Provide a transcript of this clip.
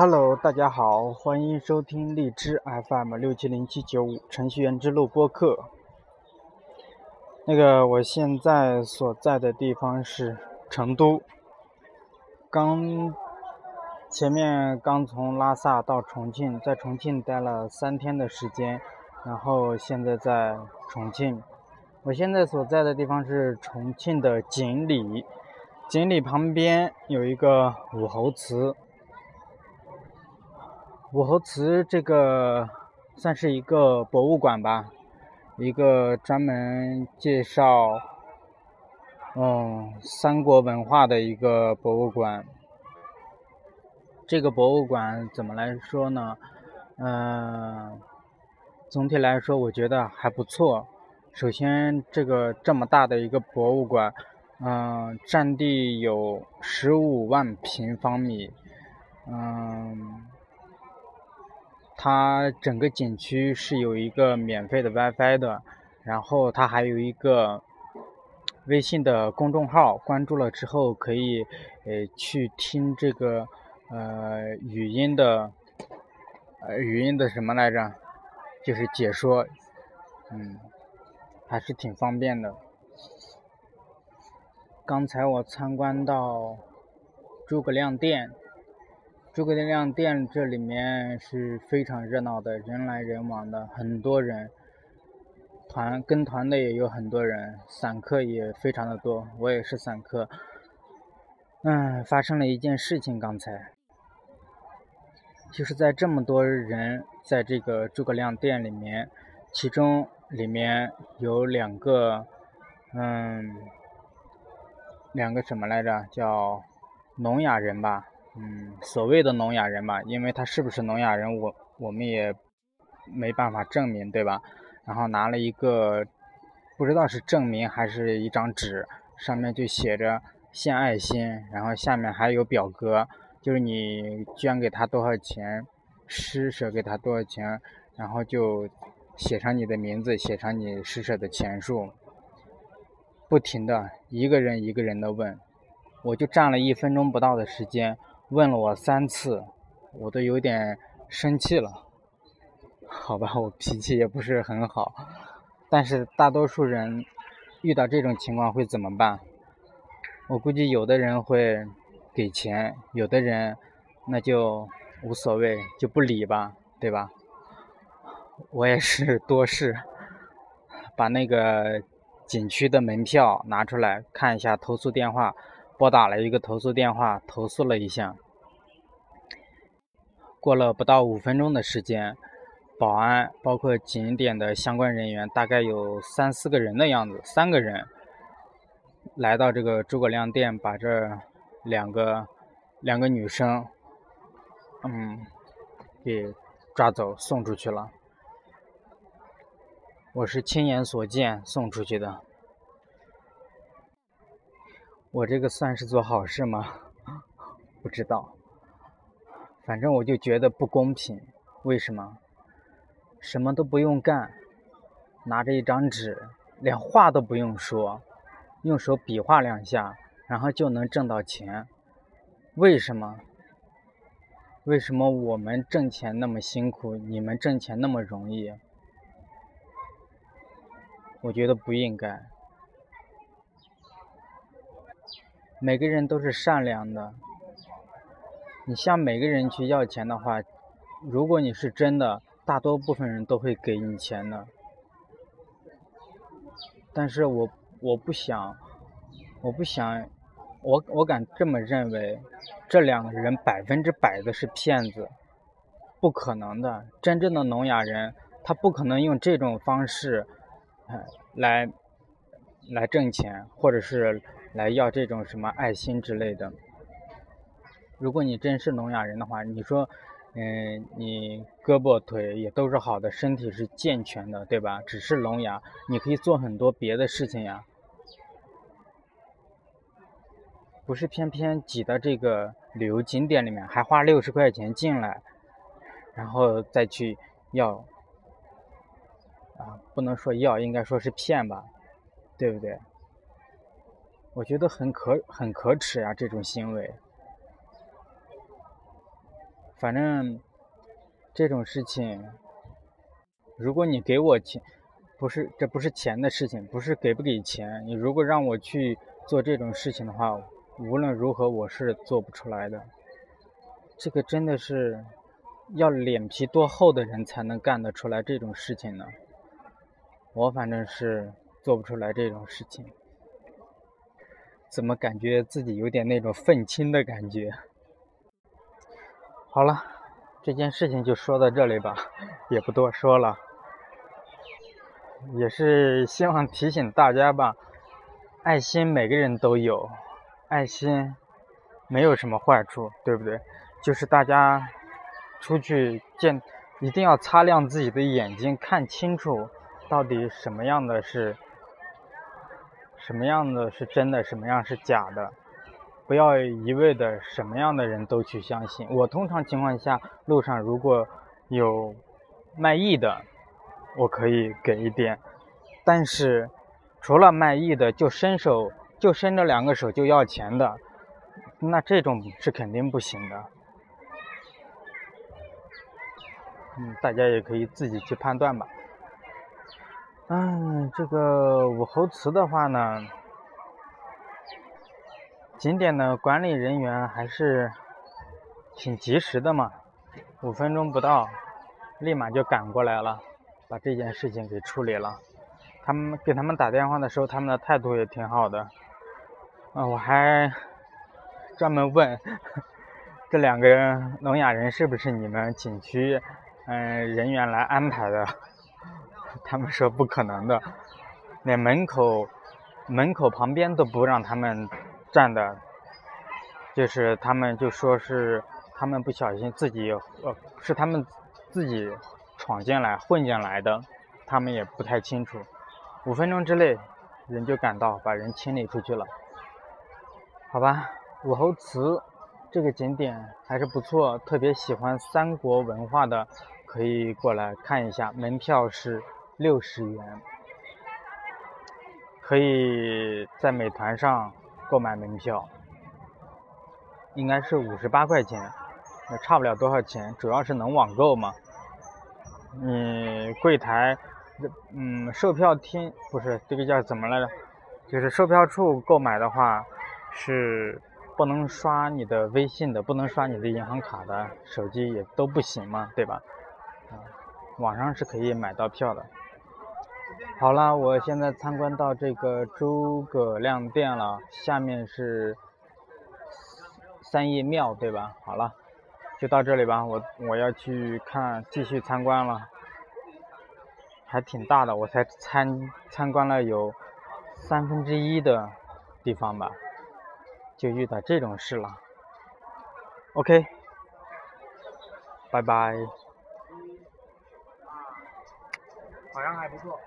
Hello，大家好，欢迎收听荔枝 FM 六七零七九五程序员之路播客。那个，我现在所在的地方是成都，刚前面刚从拉萨到重庆，在重庆待了三天的时间，然后现在在重庆。我现在所在的地方是重庆的锦里，锦里旁边有一个武侯祠。武侯祠这个算是一个博物馆吧，一个专门介绍嗯三国文化的一个博物馆。这个博物馆怎么来说呢？嗯，总体来说我觉得还不错。首先，这个这么大的一个博物馆，嗯，占地有十五万平方米，嗯。它整个景区是有一个免费的 WiFi 的，然后它还有一个微信的公众号，关注了之后可以呃去听这个呃语音的呃语音的什么来着，就是解说，嗯，还是挺方便的。刚才我参观到诸葛亮殿。诸葛亮店这里面是非常热闹的，人来人往的，很多人，团跟团的也有很多人，散客也非常的多，我也是散客。嗯，发生了一件事情，刚才，就是在这么多人在这个诸葛亮店里面，其中里面有两个，嗯，两个什么来着？叫聋哑人吧。嗯，所谓的聋哑人嘛，因为他是不是聋哑人，我我们也没办法证明，对吧？然后拿了一个不知道是证明还是一张纸，上面就写着献爱心，然后下面还有表格，就是你捐给他多少钱，施舍给他多少钱，然后就写上你的名字，写上你施舍的钱数，不停的一个人一个人的问，我就站了一分钟不到的时间。问了我三次，我都有点生气了。好吧，我脾气也不是很好，但是大多数人遇到这种情况会怎么办？我估计有的人会给钱，有的人那就无所谓，就不理吧，对吧？我也是多事，把那个景区的门票拿出来看一下投诉电话。拨打了一个投诉电话，投诉了一下。过了不到五分钟的时间，保安包括景点的相关人员，大概有三四个人的样子，三个人来到这个诸葛亮店，把这两个两个女生，嗯，给抓走送出去了。我是亲眼所见送出去的。我这个算是做好事吗？不知道，反正我就觉得不公平。为什么？什么都不用干，拿着一张纸，连话都不用说，用手比划两下，然后就能挣到钱。为什么？为什么我们挣钱那么辛苦，你们挣钱那么容易？我觉得不应该。每个人都是善良的，你向每个人去要钱的话，如果你是真的，大多部分人都会给你钱的。但是我我不想，我不想，我我敢这么认为，这两个人百分之百的是骗子，不可能的。真正的聋哑人，他不可能用这种方式，来来挣钱，或者是。来要这种什么爱心之类的。如果你真是聋哑人的话，你说，嗯，你胳膊腿也都是好的，身体是健全的，对吧？只是聋哑，你可以做很多别的事情呀。不是偏偏挤到这个旅游景点里面，还花六十块钱进来，然后再去要，啊，不能说要，应该说是骗吧，对不对？我觉得很可很可耻呀，这种行为。反正这种事情，如果你给我钱，不是这不是钱的事情，不是给不给钱。你如果让我去做这种事情的话，无论如何我是做不出来的。这个真的是要脸皮多厚的人才能干得出来这种事情呢？我反正是做不出来这种事情。怎么感觉自己有点那种愤青的感觉？好了，这件事情就说到这里吧，也不多说了。也是希望提醒大家吧，爱心每个人都有，爱心没有什么坏处，对不对？就是大家出去见，一定要擦亮自己的眼睛，看清楚到底什么样的是。什么样的是真的，什么样是假的？不要一味的什么样的人都去相信。我通常情况下，路上如果有卖艺的，我可以给一点。但是除了卖艺的，就伸手就伸着两个手就要钱的，那这种是肯定不行的。嗯，大家也可以自己去判断吧。嗯，这个武侯祠的话呢，景点的管理人员还是挺及时的嘛，五分钟不到，立马就赶过来了，把这件事情给处理了。他们给他们打电话的时候，他们的态度也挺好的。啊，我还 专门问 这两个聋哑人是不是你们景区嗯人员来安排的。他们说不可能的，连门口门口旁边都不让他们站的，就是他们就说是他们不小心自己呃是他们自己闯进来混进来的，他们也不太清楚。五分钟之内人就赶到，把人清理出去了。好吧，武侯祠这个景点还是不错，特别喜欢三国文化的可以过来看一下，门票是。六十元，可以在美团上购买门票，应该是五十八块钱，也差不了多少钱，主要是能网购嘛。你柜台，嗯，售票厅不是这个叫怎么来着？就是售票处购买的话，是不能刷你的微信的，不能刷你的银行卡的，手机也都不行嘛，对吧？网上是可以买到票的。好了，我现在参观到这个诸葛亮殿了，下面是三叶庙，对吧？好了，就到这里吧，我我要去看继续参观了，还挺大的，我才参参观了有三分之一的地方吧，就遇到这种事了。OK，拜拜。好像还不错。